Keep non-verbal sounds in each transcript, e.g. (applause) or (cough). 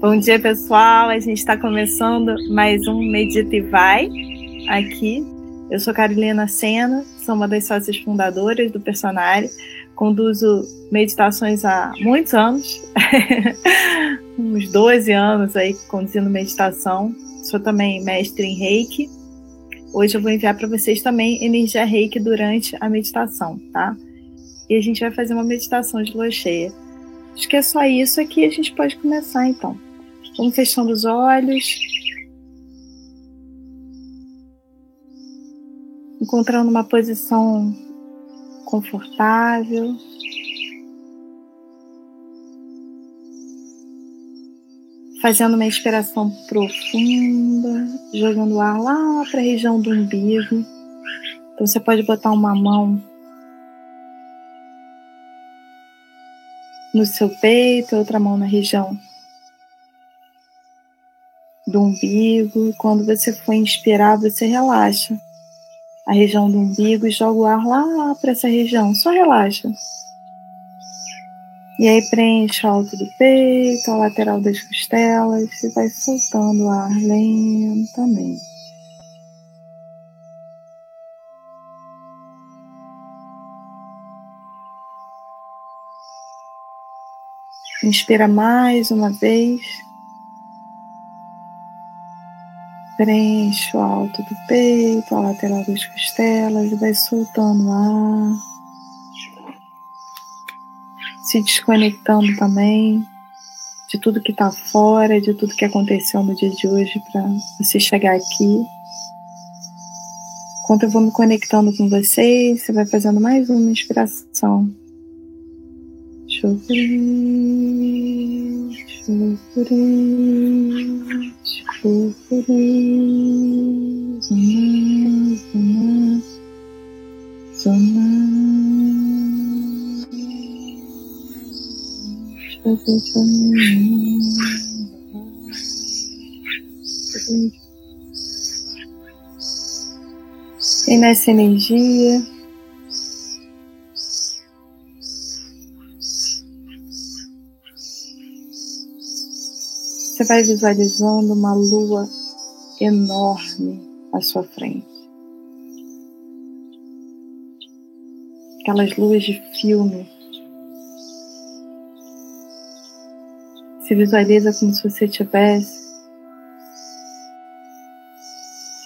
Bom dia, pessoal. A gente está começando mais um Medita e Vai aqui. Eu sou Carolina Sena, sou uma das sócias fundadoras do Personário. Conduzo meditações há muitos anos, (laughs) uns 12 anos aí conduzindo meditação. Sou também mestre em Reiki. Hoje eu vou enviar para vocês também energia Reiki durante a meditação, tá? E a gente vai fazer uma meditação de lua cheia. Acho que é só isso aqui a gente pode começar então. Vamos fechando os olhos. Encontrando uma posição confortável. Fazendo uma inspiração profunda, jogando o ar lá para a região do umbigo. Então você pode botar uma mão no seu peito, outra mão na região do umbigo. Quando você for inspirar, você relaxa a região do umbigo e joga o ar lá para essa região. Só relaxa. E aí preenche o alto do peito, a lateral das costelas e vai soltando o ar lentamente. Inspira mais uma vez. Preenche o alto do peito, a lateral das costelas e vai soltando o ar. Se desconectando também de tudo que está fora, de tudo que aconteceu no dia de hoje para você chegar aqui. Enquanto eu vou me conectando com vocês, você vai fazendo mais uma inspiração. Chupri, chupri, chupri, zona, zona, zona. Chupri, chupri. E nessa energia, Você vai visualizando uma lua enorme à sua frente. Aquelas luas de filme. Se visualiza como se você estivesse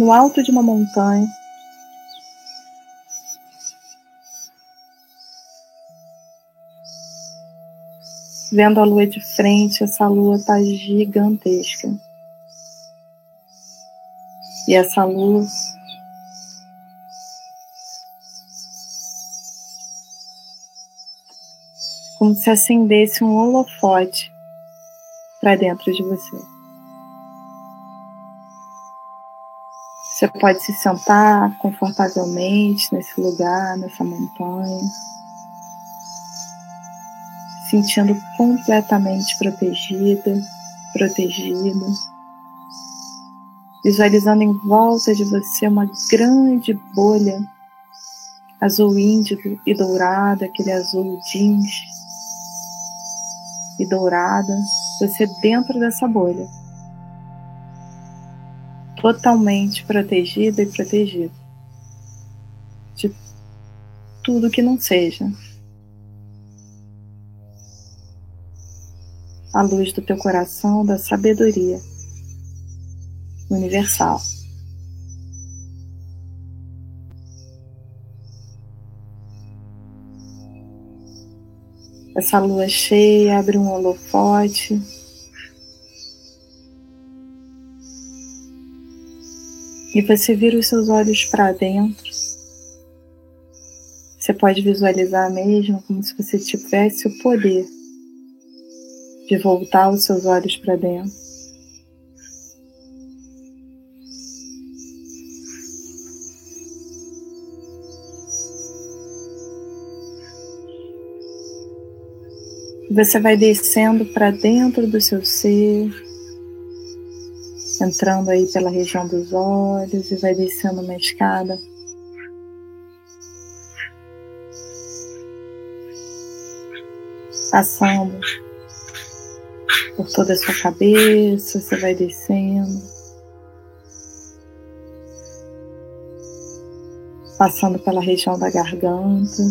no alto de uma montanha Vendo a lua de frente, essa lua está gigantesca. E essa lua como se acendesse um holofote para dentro de você. Você pode se sentar confortavelmente nesse lugar, nessa montanha sentindo completamente protegida, protegido, visualizando em volta de você uma grande bolha azul índigo e dourada, aquele azul jeans e dourada, você dentro dessa bolha, totalmente protegida e protegido de tudo que não seja a luz do teu coração da sabedoria universal. Essa lua cheia abre um holofote. E você vira os seus olhos para dentro. Você pode visualizar mesmo como se você tivesse o poder de voltar os seus olhos para dentro. Você vai descendo para dentro do seu ser, entrando aí pela região dos olhos e vai descendo uma escada passando por toda a sua cabeça, você vai descendo. Passando pela região da garganta.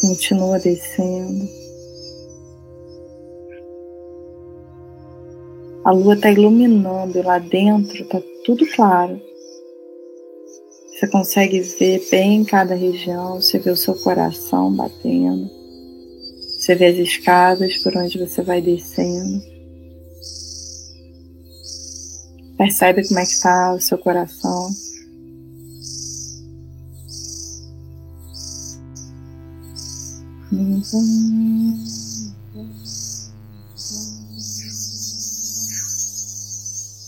Continua descendo. A lua está iluminando lá dentro está tudo claro. Você consegue ver bem cada região, você vê o seu coração batendo, você vê as escadas por onde você vai descendo. Percebe como é que está o seu coração.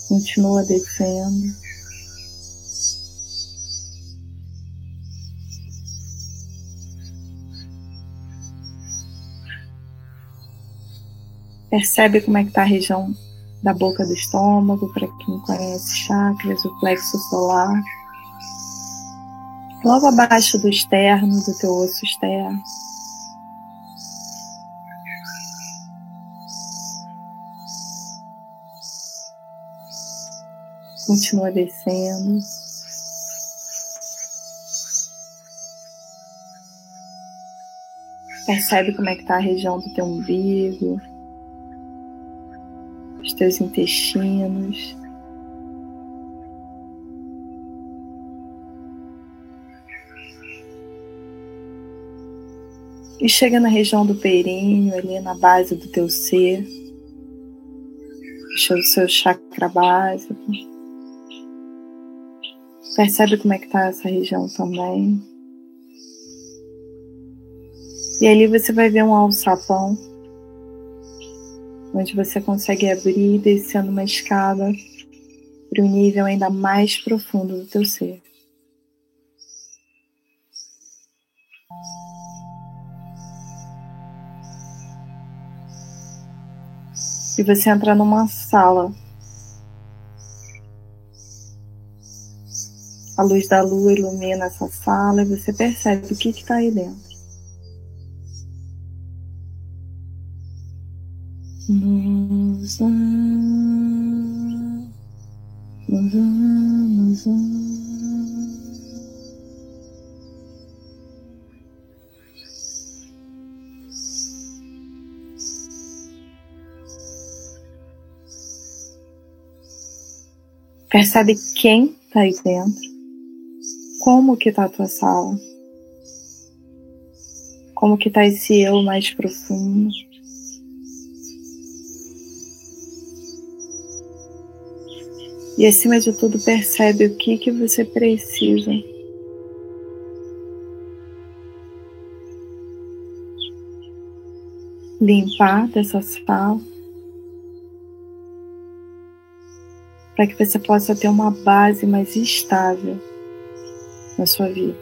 Continua descendo. Percebe como é que está a região da boca do estômago, para quem conhece chakras, o plexo solar. Logo abaixo do externo, do teu osso externo. Continua descendo. Percebe como é que está a região do teu umbigo, teus intestinos. E chega na região do períneo, ali na base do teu ser, o seu chakra básico. Percebe como é que tá essa região também. E ali você vai ver um alçapão, onde você consegue abrir descendo uma escada para um nível ainda mais profundo do teu ser. E você entra numa sala A luz da lua ilumina essa sala e você percebe o que está aí dentro. Ama. Percebe quem está aí dentro como que tá a tua sala? Como que tá esse eu mais profundo? E acima de tudo, percebe o que que você precisa. Limpar dessa sala. Para que você possa ter uma base mais estável na sua vida.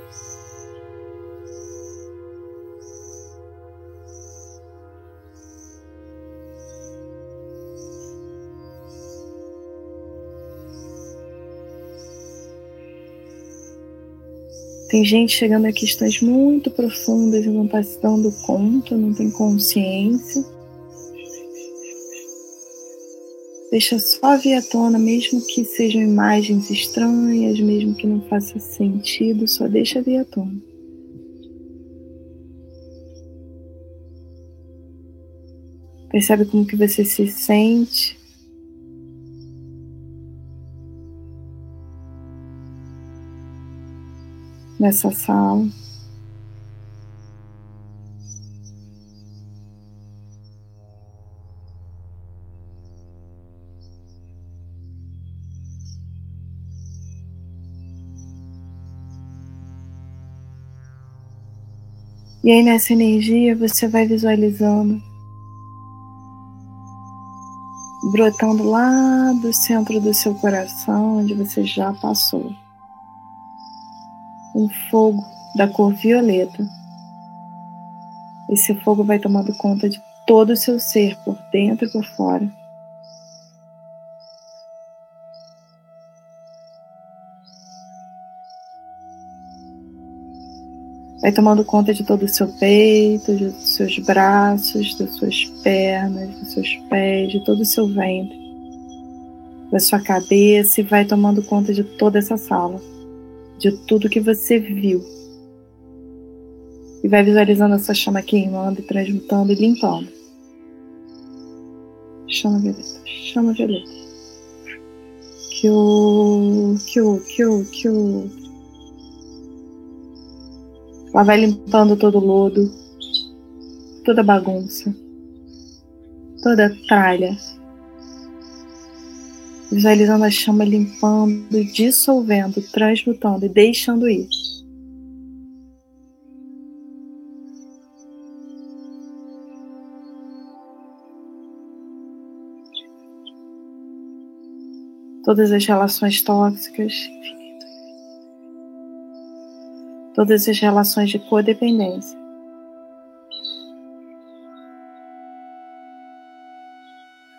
Tem gente chegando a questões muito profundas e não está se dando conta, não tem consciência. Deixa só vir à tona, mesmo que sejam imagens estranhas, mesmo que não faça sentido, só deixa vir à tona. Percebe como que você se sente. Nessa sala. E aí nessa energia você vai visualizando brotando lá do centro do seu coração, onde você já passou. Um fogo da cor violeta. Esse fogo vai tomando conta de todo o seu ser, por dentro e por fora. Vai tomando conta de todo o seu peito, dos seus braços, das suas pernas, dos seus pés, de todo o seu ventre, da sua cabeça e vai tomando conta de toda essa sala, de tudo que você viu. E vai visualizando essa chama queimando e transmutando e limpando. Chama violeta, chama violeta. Que o, que o, que o, que o, ela vai limpando todo o lodo, toda bagunça, toda tralha. Visualizando a chama limpando, dissolvendo, transmutando e deixando ir. Todas as relações tóxicas, todas as relações de codependência.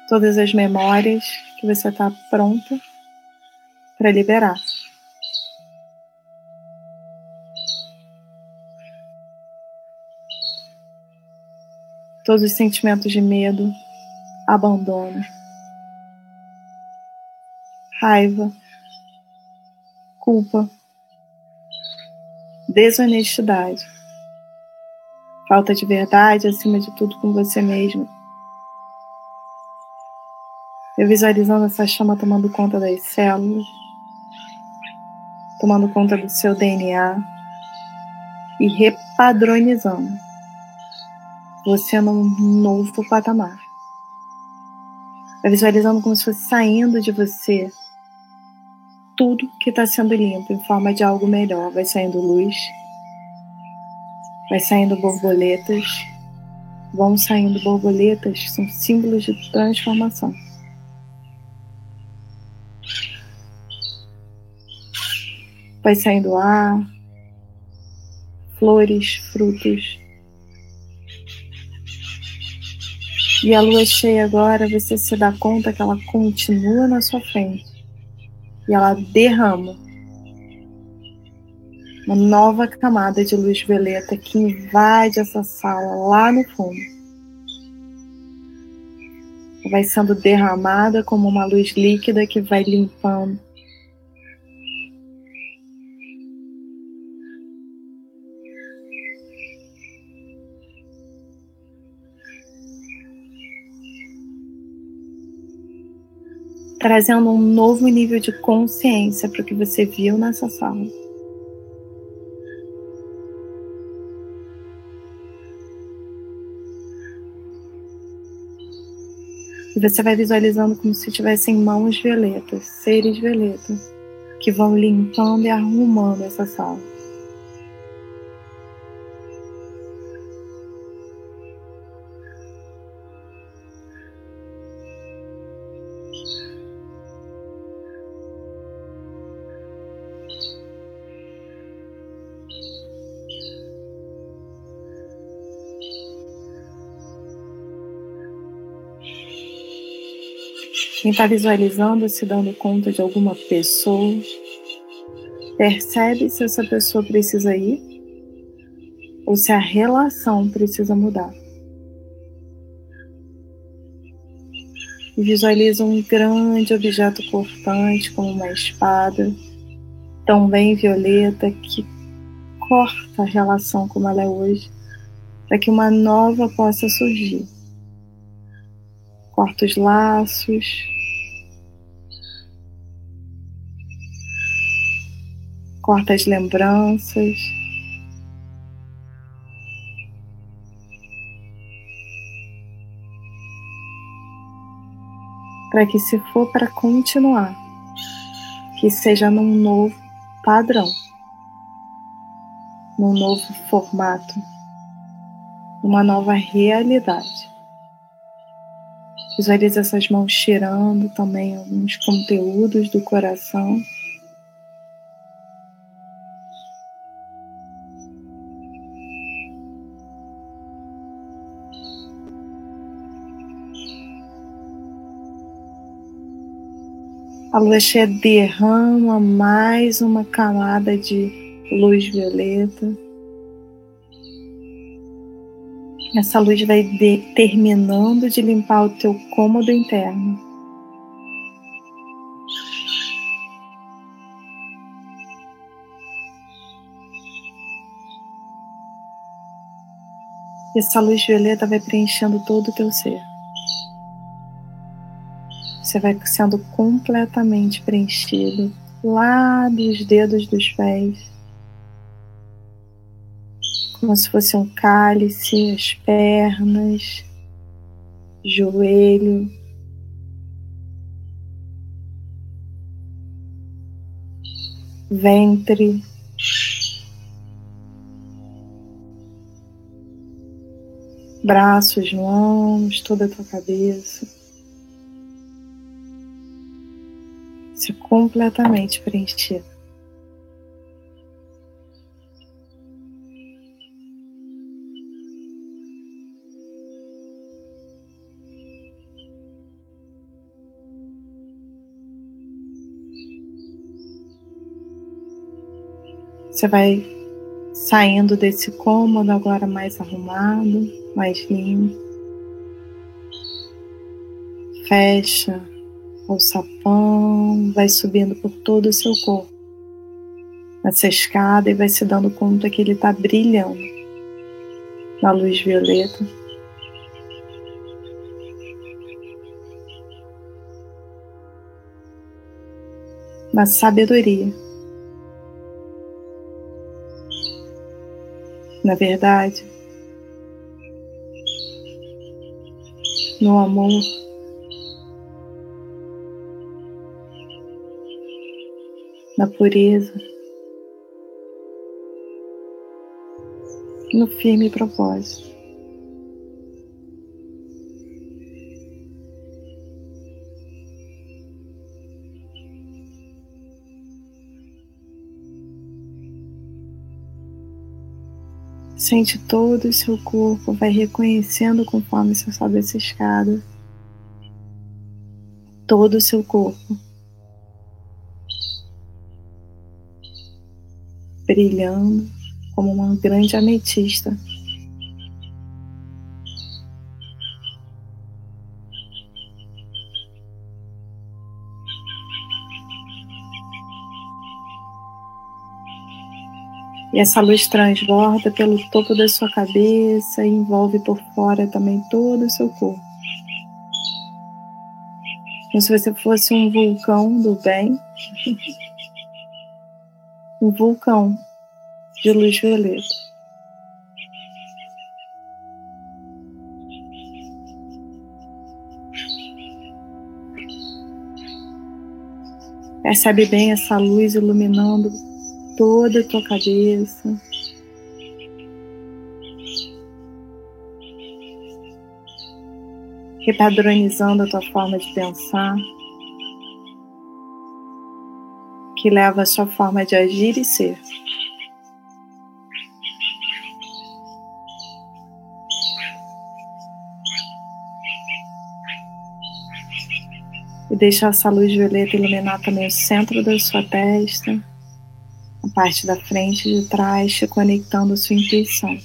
Todas as memórias que você está pronta para liberar. Todos os sentimentos de medo, abandono, raiva, culpa desonestidade, falta de verdade acima de tudo com você mesmo. Eu visualizando essa chama tomando conta das células, tomando conta do seu DNA e repadronizando você num novo patamar. Visualizando como se fosse saindo de você tudo que está sendo limpo em forma de algo melhor. Vai saindo luz, vai saindo borboletas, vão saindo borboletas, são símbolos de transformação. Vai saindo ar, flores, frutos. E a lua cheia agora, você se dá conta que ela continua na sua frente e ela derrama uma nova camada de luz violeta que invade essa sala lá no fundo. Vai sendo derramada como uma luz líquida que vai limpando. Trazendo um novo nível de consciência para o que você viu nessa sala. E você vai visualizando como se tivessem mãos violetas, seres violetas, que vão limpando e arrumando essa sala. Quem está visualizando, se dando conta de alguma pessoa, percebe se essa pessoa precisa ir ou se a relação precisa mudar. E visualiza um grande objeto cortante, como uma espada, tão bem violeta, que corta a relação como ela é hoje, para que uma nova possa surgir corta os laços, corta as lembranças. Para que, se for para continuar, que seja num novo padrão, num novo formato, numa nova realidade. Visualize essas mãos tirando também alguns conteúdos do coração. A lua cheia derrama mais uma camada de luz violeta. Essa luz vai de, terminando de limpar o teu cômodo interno. Essa luz violeta vai preenchendo todo o teu ser. Você vai sendo completamente preenchido lá dos dedos dos pés como se fosse um cálice, as pernas, joelho. Ventre, braços, mãos, toda a tua cabeça. Se completamente preenchido. Você vai saindo desse cômodo agora mais arrumado, mais limpo. Fecha o sapão, vai subindo por todo o seu corpo. Nessa escada e vai se dando conta que ele está brilhando na luz violeta. Na sabedoria. na verdade, no amor. Na pureza, no firme propósito. Sente todo o seu corpo, vai reconhecendo conforme você sobe essa escada. Todo o seu corpo. Brilhando como uma grande ametista. E essa luz transborda pelo topo da sua cabeça e envolve por fora também todo o seu corpo. Como se você fosse um vulcão do bem. (laughs) um vulcão de luz violeta. Percebe bem essa luz iluminando toda a tua cabeça. Repadronizando a tua forma de pensar, que leva a sua forma de agir e ser. E deixa essa luz violeta iluminar também o centro da sua testa a parte da frente e de trás, te conectando a sua intuição.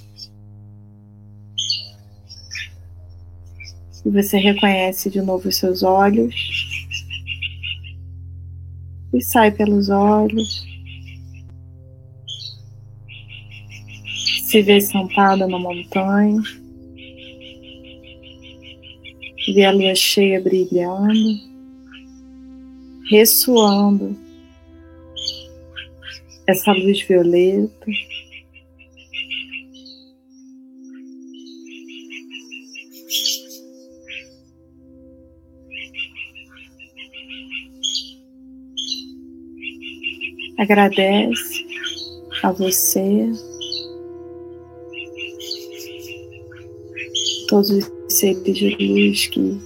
E você reconhece de novo os seus olhos. E sai pelos olhos. Se vê sentada na montanha. Vê a lua cheia brilhando, ressoando essa luz violeta. Agradece a você, todos os seres de luz que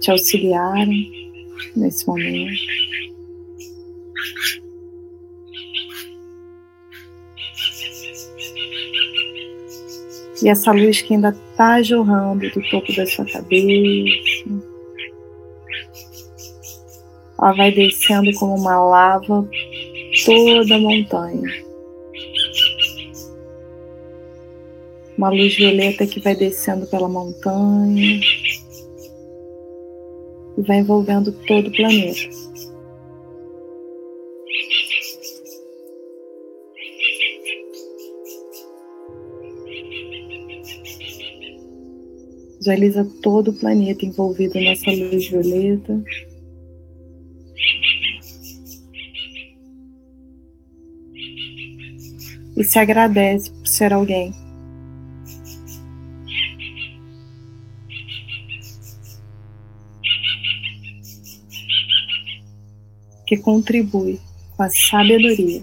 te auxiliaram nesse momento. E essa luz que ainda está jorrando do topo da sua cabeça, ela vai descendo como uma lava toda a montanha. Uma luz violeta que vai descendo pela montanha e vai envolvendo todo o planeta. Visualiza todo o planeta envolvido nessa luz violeta. E se agradece por ser alguém. Que contribui com a sabedoria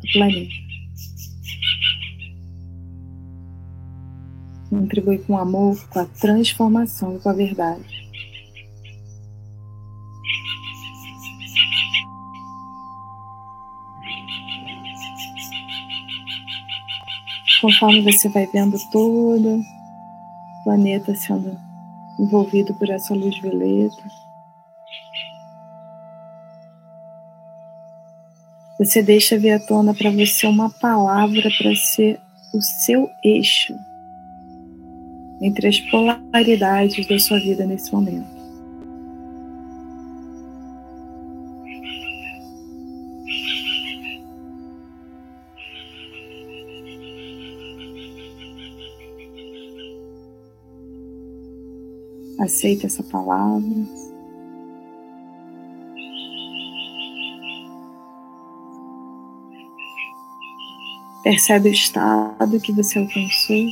do planeta. contribui com amor, com a transformação e com a verdade. Conforme você vai vendo todo o planeta sendo envolvido por essa luz violeta, você deixa vir à tona para você uma palavra para ser o seu eixo entre as polaridades da sua vida nesse momento. Aceita essa palavra. Percebe o estado que você alcançou.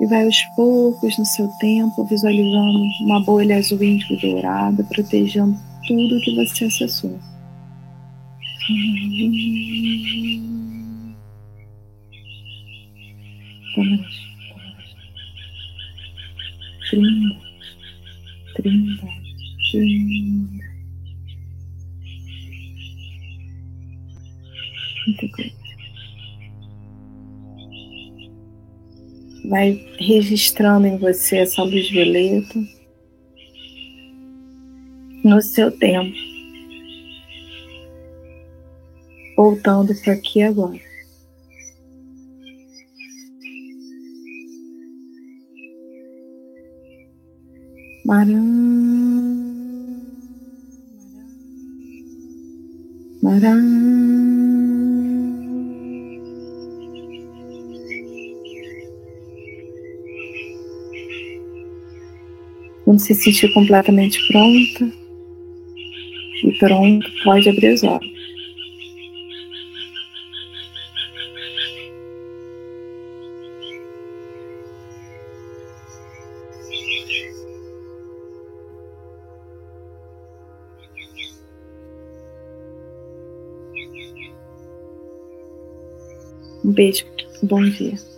e vai aos poucos no seu tempo visualizando uma bolha azul índigo dourada protegendo tudo que você acessou. Câmeras, Trinta, trinta, trinta. Trinta coisa. Vai registrando em você essa luz violeta no seu tempo. Voltando para aqui agora. Maram. Maram. Quando se sentir completamente pronta e pronto, pode abrir os olhos. Beijo, bom dia.